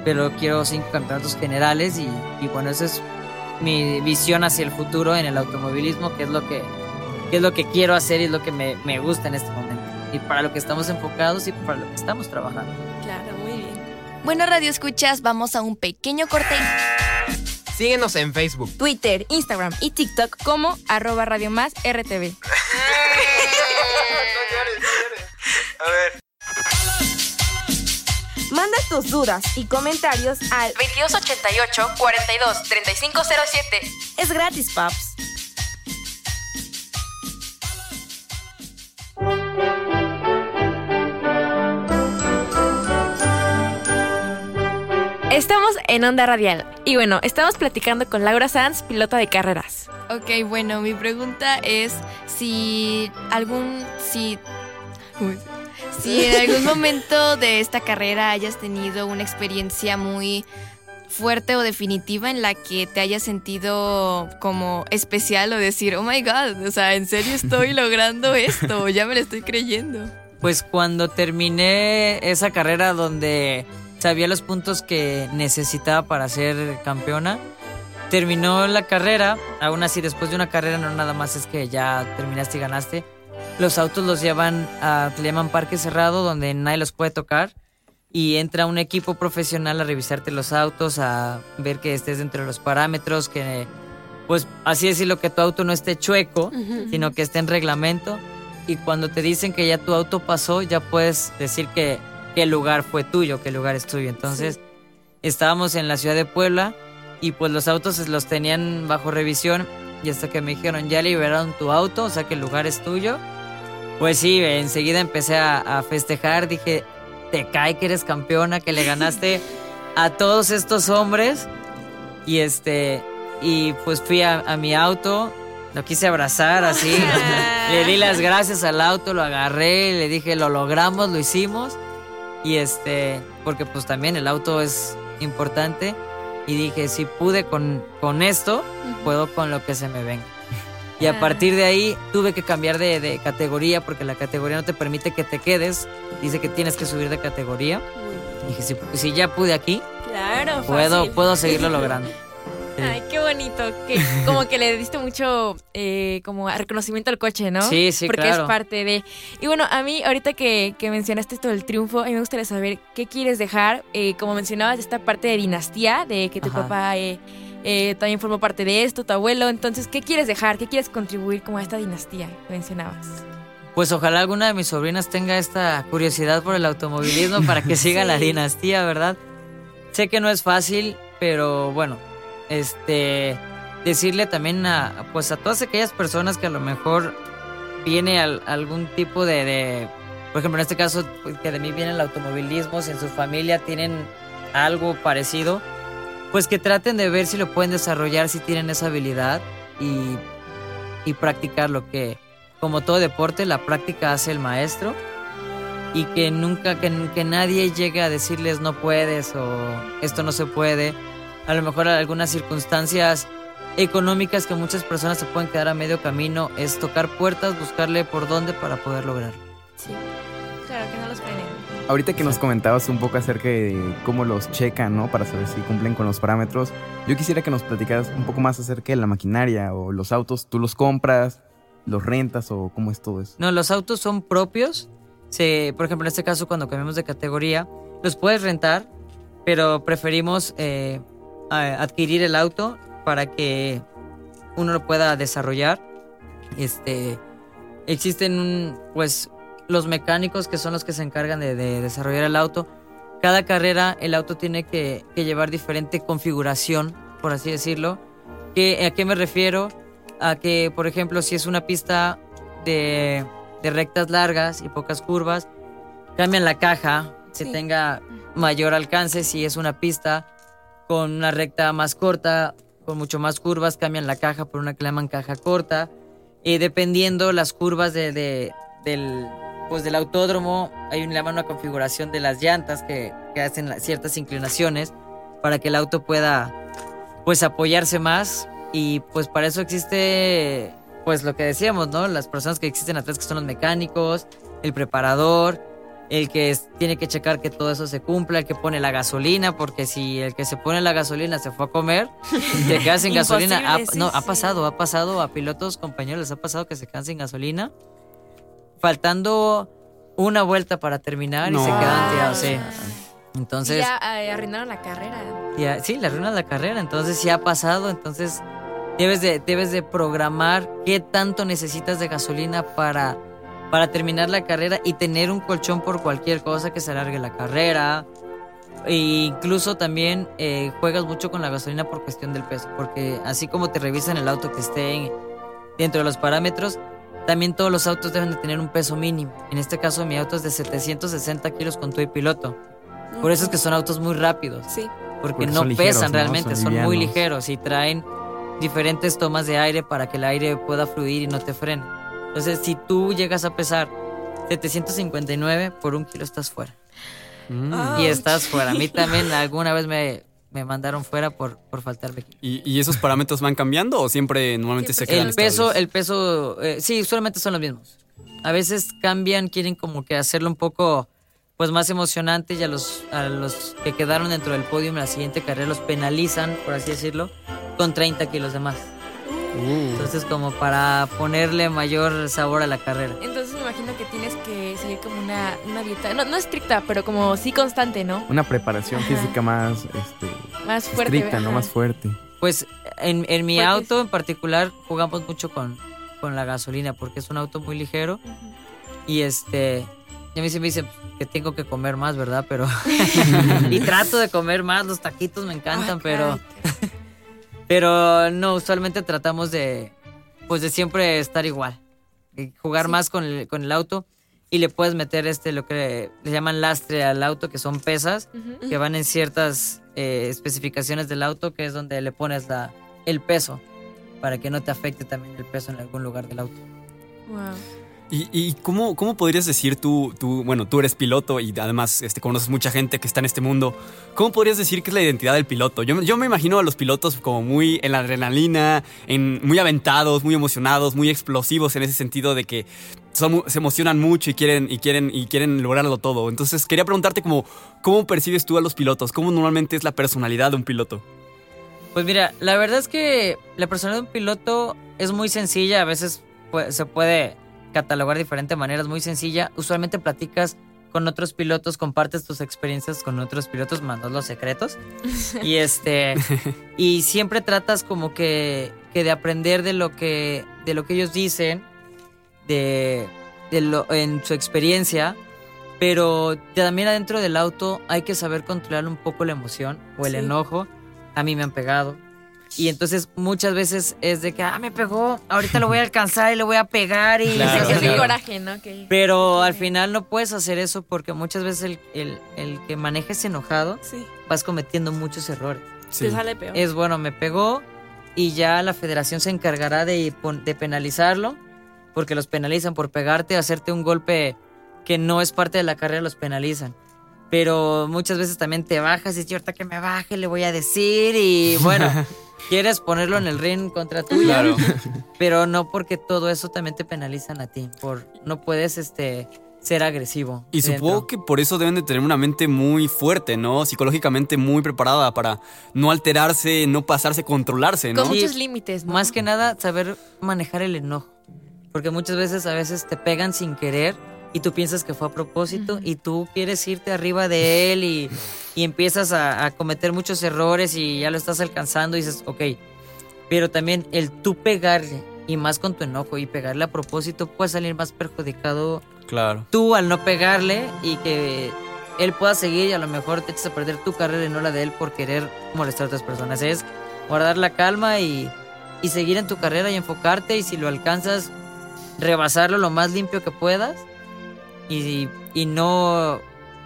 pero quiero cinco campeonatos generales y, y bueno, esa es mi visión hacia el futuro en el automovilismo, que es lo que, que es lo que quiero hacer y es lo que me, me gusta en este momento. Y para lo que estamos enfocados y para lo que estamos trabajando.
Claro, muy bien.
Bueno, Radio Escuchas, vamos a un pequeño corte.
Síguenos en Facebook.
Twitter, Instagram y TikTok como arroba Radio Más RTV.
Manda tus dudas y comentarios al
2288 42 3507.
Es gratis, paps.
Estamos en Onda Radial. Y bueno, estamos platicando con Laura Sanz, pilota de carreras.
Ok, bueno, mi pregunta es si algún, si, uy, si en algún momento de esta carrera hayas tenido una experiencia muy fuerte o definitiva en la que te hayas sentido como especial o decir, oh my god, o sea, en serio estoy logrando esto, ya me lo estoy creyendo.
Pues cuando terminé esa carrera donde sabía los puntos que necesitaba para ser campeona, terminó la carrera, aún así después de una carrera no nada más es que ya terminaste y ganaste, los autos los llevan a, que le llaman parque cerrado donde nadie los puede tocar, y entra un equipo profesional a revisarte los autos, a ver que estés dentro de los parámetros, que pues así decirlo que tu auto no esté chueco, sino que esté en reglamento y cuando te dicen que ya tu auto pasó, ya puedes decir que, el lugar fue tuyo, que el lugar es tuyo. Entonces, estábamos en la ciudad de Puebla y pues los autos los tenían bajo revisión y hasta que me dijeron, ya liberaron tu auto, o sea que el lugar es tuyo. Pues sí, enseguida empecé a, festejar, dije, te cae que eres campeona, que le ganaste a todos estos hombres. Y este, y pues fui a, a mi auto, lo quise abrazar así. le di las gracias al auto, lo agarré, le dije, lo logramos, lo hicimos. Y este, porque pues también el auto es importante. Y dije, si pude con, con esto, puedo con lo que se me venga. Y a partir de ahí tuve que cambiar de, categoría porque la categoría no te permite que te quedes. Dice que tienes que subir de categoría. dije, si, si ya pude aquí,
claro,
puedo, puedo seguirlo logrando.
Ay, qué bonito. Que como que le diste mucho eh, como reconocimiento al coche, ¿no?
Sí, sí,
Porque es parte de. Y bueno, a mí, ahorita que, mencionaste esto del triunfo, a mí me gustaría saber qué quieres dejar. Eh, como mencionabas, esta parte de dinastía, de que tu papá eh, también formó parte de esto, tu abuelo. Entonces, ¿qué quieres dejar? ¿Qué quieres contribuir como a esta dinastía que mencionabas?
Pues ojalá alguna de mis sobrinas tenga esta curiosidad por el automovilismo para que siga la dinastía, ¿verdad? Sé que no es fácil, pero bueno, este decirle también a pues a todas aquellas personas que a lo mejor viene algún tipo de, por ejemplo en este caso pues, que de mí viene el automovilismo si en su familia tienen algo parecido pues que traten de ver si lo pueden desarrollar si tienen esa habilidad y, y practicar lo que como todo deporte la práctica hace el maestro y que nunca que, que nadie llegue a decirles no puedes o esto no se puede a lo mejor algunas circunstancias económicas que muchas personas se pueden quedar a medio camino, es tocar puertas, buscarle por dónde para poder lograrlo.
Sí, claro, que no los frenen.
Ahorita que nos comentabas un poco acerca de cómo los checan, ¿no? Para saber si cumplen con los parámetros, yo quisiera que nos platicaras un poco más acerca de la maquinaria o los autos, ¿tú los compras, los rentas o cómo es todo eso?
No, los autos son propios. Se, por ejemplo, en este caso, cuando cambiamos de categoría, los puedes rentar, pero preferimos eh, adquirir el auto para que uno lo pueda desarrollar. Este, existen pues los mecánicos que son los que se encargan de, desarrollar el auto. Cada carrera el auto tiene que, llevar diferente configuración, por así decirlo. ¿Qué, ¿A qué me refiero? A que, por ejemplo, si es una pista de, rectas largas y pocas curvas, cambian la caja, que tenga mayor alcance si es una pista con una recta más corta, con mucho más curvas, cambian la caja por una que le llaman caja corta. Y dependiendo las curvas de, del, pues del autódromo, hay una, una configuración de las llantas que, que hacen ciertas inclinaciones para que el auto pueda pues apoyarse más. Y pues para eso existe pues lo que decíamos, ¿no? Las personas que existen atrás que son los mecánicos, el preparador, el que tiene que checar que todo eso se cumpla, el que pone la gasolina, porque si el que se pone la gasolina se fue a comer, te quedas sin gasolina. no, ha pasado, ha pasado a pilotos, compañeros, les ha pasado que se quedan sin gasolina, faltando una vuelta para terminar y se quedan tirados, sí. Entonces.
ya eh, arruinaron la carrera.
sí, le arruinan la carrera. Entonces sí ha pasado. Entonces debes de, debes de programar qué tanto necesitas de gasolina para para terminar la carrera y tener un colchón por cualquier cosa que se alargue la carrera. E incluso también eh, juegas mucho con la gasolina por cuestión del peso, porque así como te revisan el auto que esté dentro de los parámetros, también todos los autos deben de tener un peso mínimo. En este caso mi auto es de 760 kilos con todo y piloto. Por eso es que son autos muy rápidos.
Sí.
Porque, no pesan realmente, son, son muy ligeros y traen diferentes tomas de aire para que el aire pueda fluir y no te frene. Entonces, si tú llegas a pesar 759 por un kilo, estás fuera. Mm. Y estás fuera. A mí también alguna vez me, mandaron fuera por, por faltarme.
¿Y, ¿Y, esos parámetros van cambiando o siempre normalmente se quedan
El peso, el peso, eh, sí, solamente son los mismos. A veces cambian, quieren como que hacerlo un poco pues más emocionante y a los, a los que quedaron dentro del podio en la siguiente carrera los penalizan, por así decirlo, con 30 kilos de más. Uh. Entonces como para ponerle mayor sabor a la carrera.
Entonces me imagino que tienes que seguir como una, una dieta, no, no estricta, pero como sí constante, ¿no?
Una preparación
Ajá.
física más este,
Más fuerte.
estricta, ¿no? Más fuerte.
Pues en, en mi auto
es-
en particular jugamos mucho con, con la gasolina porque es un auto muy ligero y este y a mí se me dice que tengo que comer más, ¿verdad? Pero y trato de comer más, los taquitos me encantan,
Ay,
pero pero no, usualmente tratamos de pues de siempre estar igual, y jugar más con el, con el auto y le puedes meter este lo que le llaman lastre al auto que son pesas que van en ciertas eh, especificaciones del auto, que es donde le pones la, el peso, para que no te afecte también el peso en algún lugar del auto.
Wow.
¿Y, y cómo, cómo podrías decir tú, tú, bueno, tú eres piloto y además este, conoces mucha gente que está en este mundo, ¿cómo podrías decir que es la identidad del piloto? Yo, yo me imagino a los pilotos como muy en la adrenalina, en, muy aventados, muy emocionados, muy explosivos en ese sentido de que se emocionan mucho y quieren, y, quieren, y quieren lograrlo todo. Entonces quería preguntarte ¿cómo percibes tú a los pilotos? ¿Cómo normalmente es la personalidad de un piloto?
Pues mira, la verdad es que la personalidad de un piloto es muy sencilla, a veces se puede catalogar de diferentes maneras, muy sencilla. Usualmente platicas con otros pilotos, compartes tus experiencias con otros pilotos, mandas los secretos. y este y siempre tratas como que, que de aprender de lo que de lo que ellos dicen, de, de lo, en su experiencia, pero también adentro del auto hay que saber controlar un poco la emoción o el
Sí.
enojo. A mí me han pegado. Y entonces muchas veces es de que, ah, me pegó, ahorita lo voy a alcanzar y le voy a pegar y...
Claro,
Es el
claro.
coraje, ¿no? Que,
Pero al final no puedes hacer eso porque muchas veces el, el, el que manejes enojado
Sí,
vas cometiendo muchos errores.
Sí.
te sale peor.
Es bueno, me pegó y ya la federación se encargará de, de penalizarlo porque los penalizan por pegarte, hacerte un golpe que no es parte de la carrera, los penalizan. Pero muchas veces también te bajas y dices, "Yo ahorita que me baje le voy a decir y bueno, quieres ponerlo en el ring contra tuya.
Claro.
Pero no porque todo eso también te penalizan a ti. Por, no puedes este, ser agresivo.
Y
dentro.
supongo que por eso deben de tener una mente muy fuerte, ¿no? Psicológicamente muy preparada para no alterarse, no pasarse, controlarse, ¿no?
Con
Sí.
muchos límites, ¿no?
Más que nada, saber manejar el enojo. Porque muchas veces, a veces te pegan sin querer y tú piensas que fue a propósito y tú quieres irte arriba de él y, y empiezas a, a cometer muchos errores y ya lo estás alcanzando y dices, ok. Pero también el tú pegarle y más con tu enojo y pegarle a propósito puede salir más perjudicado
Claro.
tú al no pegarle y que él pueda seguir y a lo mejor te echas a perder tu carrera y no la de él por querer molestar a otras personas. Es guardar la calma y, y seguir en tu carrera y enfocarte y si lo alcanzas, rebasarlo lo más limpio que puedas y, y no,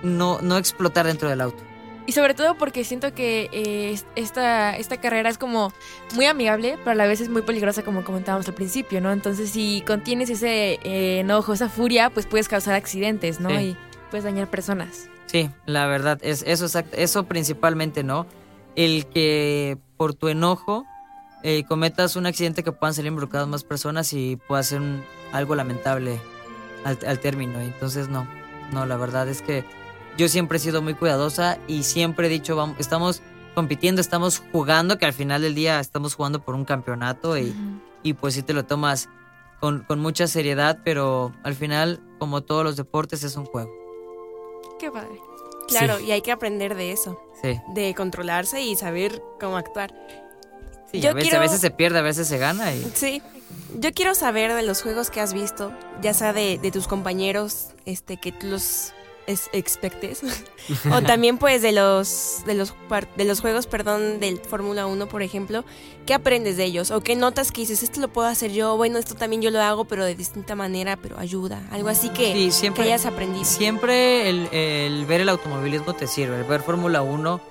no, no explotar dentro del auto.
Y sobre todo porque siento que eh, es- esta, esta carrera es como muy amigable, pero a la vez es muy peligrosa como comentábamos al principio, ¿no? Entonces si contienes ese eh, enojo, esa furia, pues puedes causar accidentes, ¿no?
Sí.
Y puedes dañar personas.
Sí, la verdad, es eso, eso principalmente, ¿no? El que por tu enojo eh, cometas un accidente que puedan salir involucradas más personas y pueda ser un- algo lamentable al, al término. Entonces, no, no, la verdad es que yo siempre he sido muy cuidadosa y siempre he dicho, vamos, estamos compitiendo, estamos jugando, que al final del día estamos jugando por un campeonato y, y pues sí te lo tomas con, con mucha seriedad, pero al final, como todos los deportes, es un juego.
Qué padre.
Claro, y hay que aprender de eso,
Sí.
de controlarse y saber cómo actuar.
Sí,
Yo
a, veces,
quiero-
a veces se pierde, a veces se gana. Y...
Sí, yo quiero saber de los juegos que has visto, ya sea de, de tus compañeros, este, que los es- expectes, o también pues de los, de los, de los juegos, perdón, del Fórmula 1, por ejemplo, ¿qué aprendes de ellos? ¿O qué notas que dices, esto lo puedo hacer yo, bueno, esto también yo lo hago, pero de distinta manera, pero ayuda, algo así que,
Sí,
que hayas aprendido?
siempre el, el ver el automovilismo te sirve, el ver Fórmula 1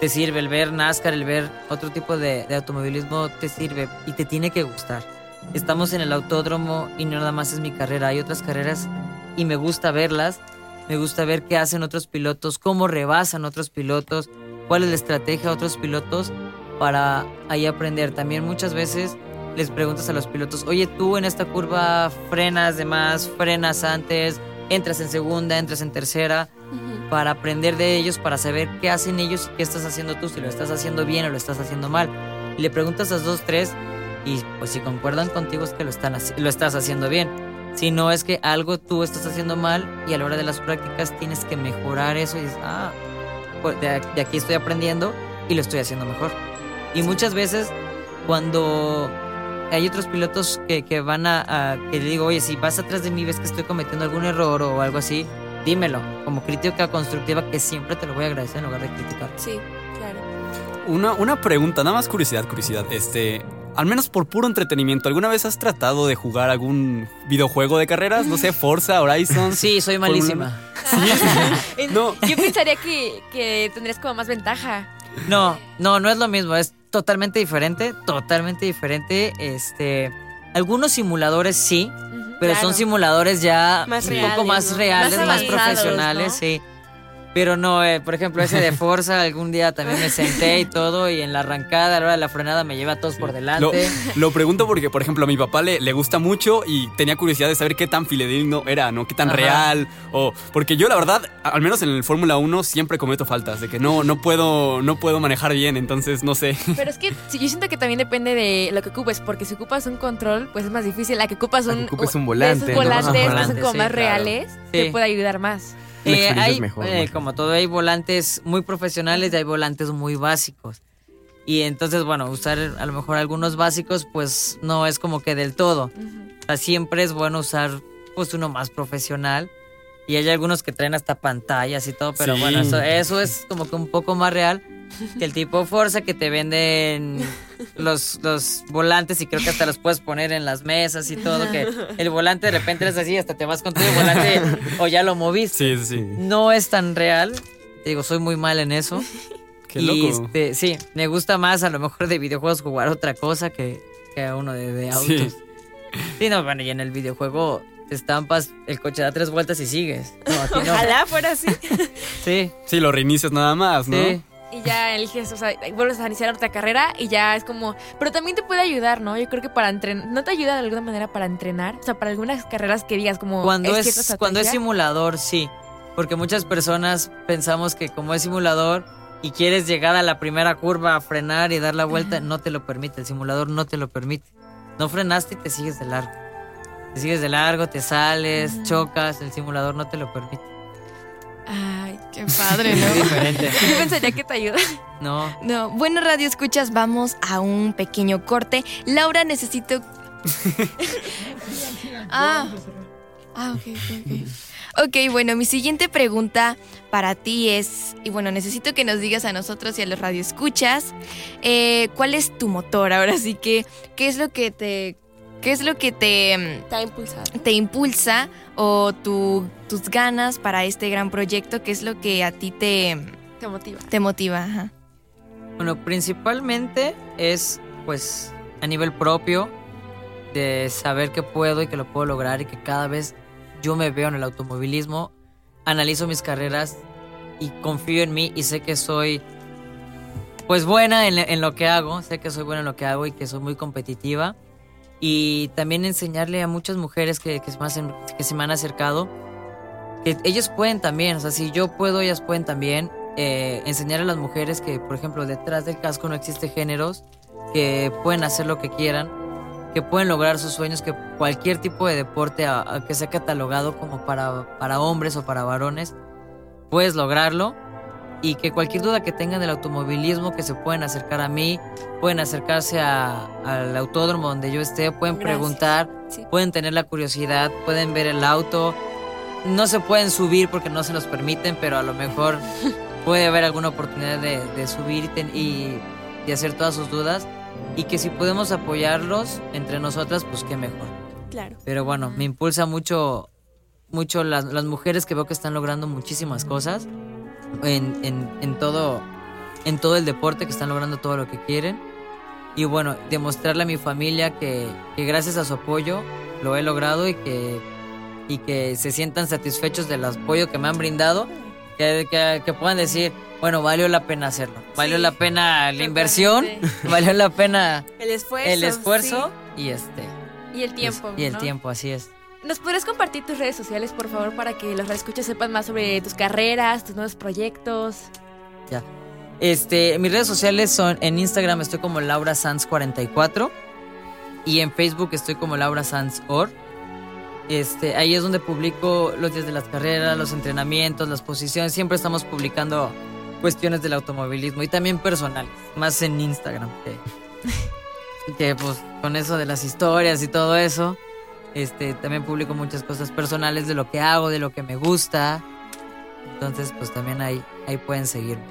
te sirve, el ver NASCAR, el ver otro tipo de, de automovilismo te sirve y te tiene que gustar. Estamos en el autódromo y no nada más es mi carrera, hay otras carreras y me gusta verlas, me gusta ver qué hacen otros pilotos, cómo rebasan otros pilotos, cuál es la estrategia de otros pilotos para ahí aprender. También muchas veces les preguntas a los pilotos, oye, tú en esta curva frenas de más, frenas antes, entras en segunda, entras en tercera, para aprender de ellos, para saber qué hacen ellos y qué estás haciendo tú, si lo estás haciendo bien o lo estás haciendo mal. Y le preguntas a dos, tres, y pues si concuerdan contigo es que lo, están, haci- lo estás haciendo bien. sino es que algo tú estás haciendo mal y a la hora de las prácticas tienes que mejorar eso y dices, ah, pues de, de aquí estoy aprendiendo y lo estoy haciendo mejor. Y muchas veces cuando hay otros pilotos que, que van a, a- que le digo, oye, si vas atrás de mí ves que estoy cometiendo algún error o algo así, dímelo, como crítica constructiva que siempre te lo voy a agradecer en lugar de criticar.
Sí, claro.
Una, una pregunta, nada más curiosidad, curiosidad. Este, al menos por puro entretenimiento, ¿alguna vez has tratado de jugar algún videojuego de carreras? No sé, Forza, Horizon.
Sí, soy malísima.
No.
Yo pensaría que, que tendrías como más ventaja.
No, no, no es lo mismo, es totalmente diferente, totalmente diferente. Este, algunos simuladores sí, pero
claro.
son simuladores ya
Más
un
reales,
poco más
¿no?
reales,
Más
profesionales,
¿no?
sí. Pero no, eh, por ejemplo, ese de Forza, algún día también me senté y todo, y en la arrancada, a la hora de la frenada, me lleva a todos por delante.
lo pregunto porque, por ejemplo, a mi papá le, le gusta mucho y tenía curiosidad de saber qué tan fidedigno era, ¿no? Qué tan
Ajá.
real. O, porque yo, la verdad, al menos en el Fórmula 1, siempre cometo faltas. De que no, no, puedo, no puedo manejar bien, entonces no sé.
Pero es que sí, yo siento que también depende de lo que ocupes, porque si ocupas un control, pues es más difícil. La que ocupas
La que
un,
ocupes un volante,
esos
¿no?
volantes
Ajá.
que son como
sí,
más
claro.
reales,
Sí.
te puede ayudar más.
Experiencia
hay,
mejor,
eh, como todo, hay volantes muy profesionales y hay volantes muy básicos. Y entonces, bueno, usar a lo mejor algunos básicos, pues no es como que del todo. O sea, siempre es bueno usar pues uno más profesional. Y hay algunos que traen hasta pantallas y todo, pero
Sí.
bueno, eso, eso es como que un poco más real que el tipo Forza que te venden los, los volantes y creo que hasta los puedes poner en las mesas y todo, que el volante de repente es así, hasta te vas con todo el volante o ya lo moviste.
Sí, sí.
No es tan real. Te digo, soy muy mal en eso.
Qué
y
loco.
este, sí, me gusta más a lo mejor de videojuegos jugar otra cosa que, que uno de, de autos.
Sí.
Sí. no, bueno, y en el videojuego te estampas, el coche da tres vueltas y sigues. No, aquí no.
Ojalá fuera así.
Sí,
Sí, lo reinicias nada más, ¿no?
sí.
Y ya eliges, o sea, vuelves a iniciar otra carrera y ya es como... Pero también te puede ayudar, ¿no? Yo creo que para entrenar... ¿No te ayuda de alguna manera para entrenar? O sea, para algunas carreras que digas como...
Cuando es, cuando es simulador, sí. Porque muchas personas pensamos que como es simulador y quieres llegar a la primera curva a frenar y dar la vuelta, no te lo permite. El simulador no te lo permite. No frenaste y te sigues de largo. Te sigues de largo, te sales, chocas. El simulador no te lo permite.
Ay, qué padre,
Es
¿no?
diferente.
Yo pensaría que te ayuda.
No.
No, bueno, Radio Escuchas, vamos a un pequeño corte. Laura, necesito. ah, ah, ok, ok, ok. Ok, bueno, mi siguiente pregunta para ti es, y bueno, necesito que nos digas a nosotros y a los radioescuchas, eh, ¿cuál es tu motor? Ahora sí que, ¿qué es lo que te, qué es lo que te, mm,
Está impulsado.
te impulsa o tu- tus ganas para este gran proyecto? ¿Qué es lo que a ti te,
Te motiva.
te motiva? Ajá.
Bueno, principalmente es pues a nivel propio de saber que puedo y que lo puedo lograr y que cada vez yo me veo en el automovilismo, analizo mis carreras y confío en mí y sé que soy pues buena en, en lo que hago, sé que soy buena en lo que hago y que soy muy competitiva y también enseñarle a muchas mujeres que, que se, me que se me han acercado que ellos pueden también, o sea, si yo puedo, ellas pueden también eh, enseñar a las mujeres que, por ejemplo, detrás del casco no existe géneros, que pueden hacer lo que quieran, que pueden lograr sus sueños, que cualquier tipo de deporte que sea catalogado como para, para hombres o para varones, puedes lograrlo y que cualquier duda que tengan del automovilismo, que se pueden acercar a mí, pueden acercarse a- al autódromo donde yo esté, pueden
Gracias.
preguntar,
Sí.
pueden tener la curiosidad, pueden ver el auto, no se pueden subir porque no se los permiten, pero a lo mejor puede haber alguna oportunidad de, de subir y, ten- y de hacer todas sus dudas. Y que si podemos apoyarlos entre nosotras, pues qué mejor.
Claro.
Pero bueno, me impulsa mucho, mucho las, las mujeres que veo que están logrando muchísimas cosas en, en, en todo, en todo el deporte, que están logrando todo lo que quieren. Y bueno, demostrarle a mi familia que, que gracias a su apoyo lo he logrado y que, y que se sientan satisfechos del apoyo que me han brindado. Que, que, que puedan decir, bueno, valió la pena hacerlo. Valió
Sí,
la pena la inversión, valió la pena
El esfuerzo.
el esfuerzo y este
Y el tiempo.
y el tiempo, así es.
¿Nos podrías compartir tus redes sociales, por favor, para que los escuchas sepan más sobre tus carreras, tus nuevos proyectos?
Ya. Este, mis redes sociales son en Instagram estoy como Laura Sanz 44 y en Facebook estoy como Laura Sanz Or. Este, ahí es donde publico los días de las carreras, los entrenamientos, las posiciones. Siempre estamos publicando cuestiones del automovilismo y también personales, más en Instagram que, que pues con eso de las historias y todo eso. Este, también publico muchas cosas personales de lo que hago, de lo que me gusta. Entonces, pues también ahí, ahí pueden seguirme.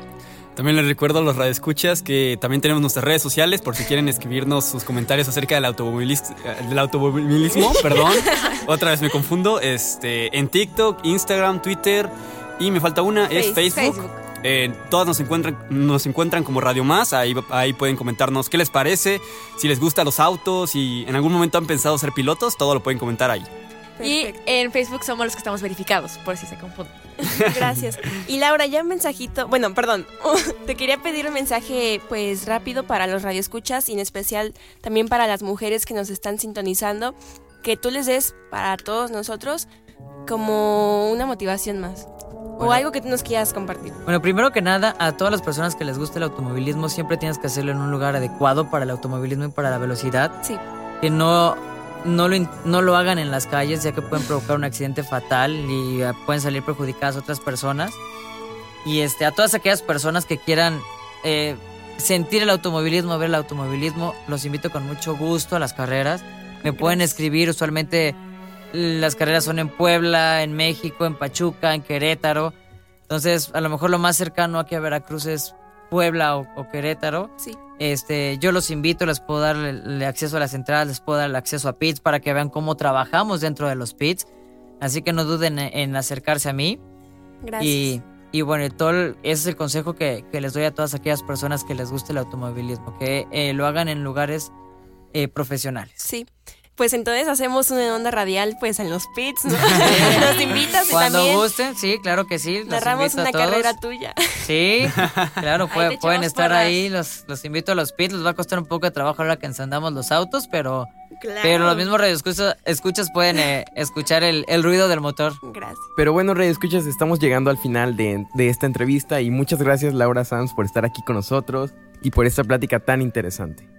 También les recuerdo a los radioescuchas que también tenemos nuestras redes sociales por si quieren escribirnos sus comentarios acerca del, automovilismo, del automovilismo, perdón. Otra vez me confundo. Este, en TikTok, Instagram, Twitter y me falta una, es Facebook.
Facebook.
Eh, todas nos encuentran, nos encuentran como Radio Más. Ahí, ahí pueden comentarnos qué les parece, si les gustan los autos y en algún momento han pensado ser pilotos, todo lo pueden comentar ahí.
Y en Facebook somos los que estamos verificados, por si se confunden.
Gracias. Y Laura, ya un mensajito, bueno, perdón, te quería pedir un mensaje pues rápido para los radioescuchas y en especial también para las mujeres que nos están sintonizando, que tú les des para todos nosotros como una motivación más. O
Bueno.
algo que nos quieras compartir.
Bueno, primero que nada, a todas las personas que les gusta el automovilismo, siempre tienes que hacerlo en un lugar adecuado para el automovilismo y para la velocidad.
Sí.
Que no, no, lo, no lo hagan en las calles, ya que pueden provocar un accidente fatal y eh, pueden salir perjudicadas otras personas. Y este, a todas aquellas personas que quieran eh, sentir el automovilismo, ver el automovilismo, los invito con mucho gusto a las carreras. Me pueden escribir, usualmente las carreras son en Puebla, en México, en Pachuca, en Querétaro. Entonces, a lo mejor lo más cercano aquí a Veracruz es Puebla o, o Querétaro.
Sí.
Este, yo los invito, les puedo dar el, el acceso a las entradas, les puedo dar el acceso a pits para que vean cómo trabajamos dentro de los pits. Así que no duden en, en acercarse a mí.
Gracias.
Y, y bueno, todo el- ese es el consejo que, que les doy a todas aquellas personas que les guste el automovilismo, que eh, lo hagan en lugares eh, profesionales.
Sí. Pues entonces hacemos una onda radial pues en los pits, ¿no? Nos invitas y
Cuando
también
gusten, sí, claro que sí.
narramos
a
una
todos.
carrera tuya.
Sí, claro, puede- pueden estar
porras.
ahí, los, los invito a los pits, les va a costar un poco de trabajo ahora que encendamos los autos, pero,
Claro.
pero los mismos radioescuchas escuchas pueden eh, escuchar el, el ruido del motor.
Gracias.
Pero bueno, Rey, escuchas, estamos llegando al final de, de esta entrevista y muchas gracias Laura Sanz por estar aquí con nosotros y por esta plática tan interesante.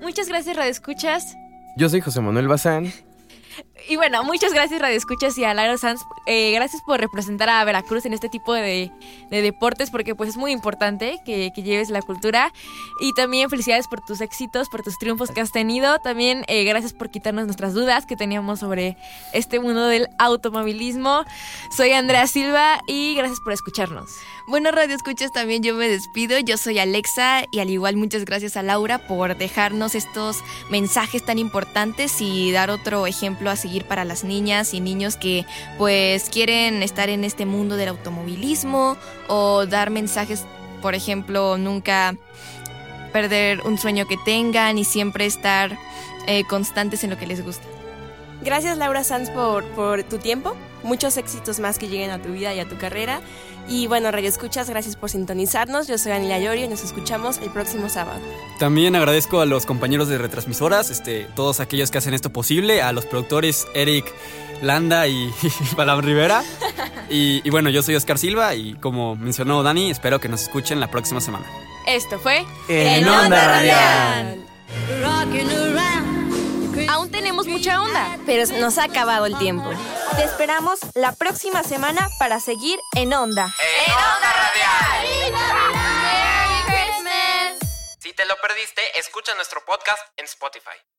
Muchas gracias, Radio Escuchas.
Yo soy José Manuel Bazán.
Y bueno, muchas gracias Radio Escuchas y a Laura Sanz. Eh, gracias por representar a Veracruz en este tipo de, de deportes porque pues es muy importante que, lleves la cultura. Y también felicidades por tus éxitos, por tus triunfos que has tenido. También eh, gracias por quitarnos nuestras dudas que teníamos sobre este mundo del automovilismo. Soy Andrea Silva y gracias por escucharnos.
Bueno, Radio Escuchas, también yo me despido. Yo soy Alexa y al igual muchas gracias a Laura por dejarnos estos mensajes tan importantes y dar otro ejemplo a para las niñas y niños que pues quieren estar en este mundo del automovilismo o dar mensajes, por ejemplo, nunca perder un sueño que tengan y siempre estar eh, constantes en lo que les gusta.
Gracias Laura Sanz por, por tu tiempo. Muchos éxitos más que lleguen a tu vida y a tu carrera. Y bueno, Radio Escuchas, gracias por sintonizarnos. Yo soy Anila Llorio y nos escuchamos el próximo sábado.
También agradezco a los compañeros de retransmisoras, este, todos aquellos que hacen esto posible, a los productores Eric Landa y, y Palam Rivera. Y, y bueno, yo soy Oscar Silva y como mencionó Dani, espero que nos escuchen la próxima semana.
Esto fue
En
Onda Radial.
Aún tenemos mucha onda.
Pero nos ha acabado el tiempo.
Te esperamos la próxima semana para seguir en Onda.
Si te lo perdiste, escucha nuestro podcast en Spotify.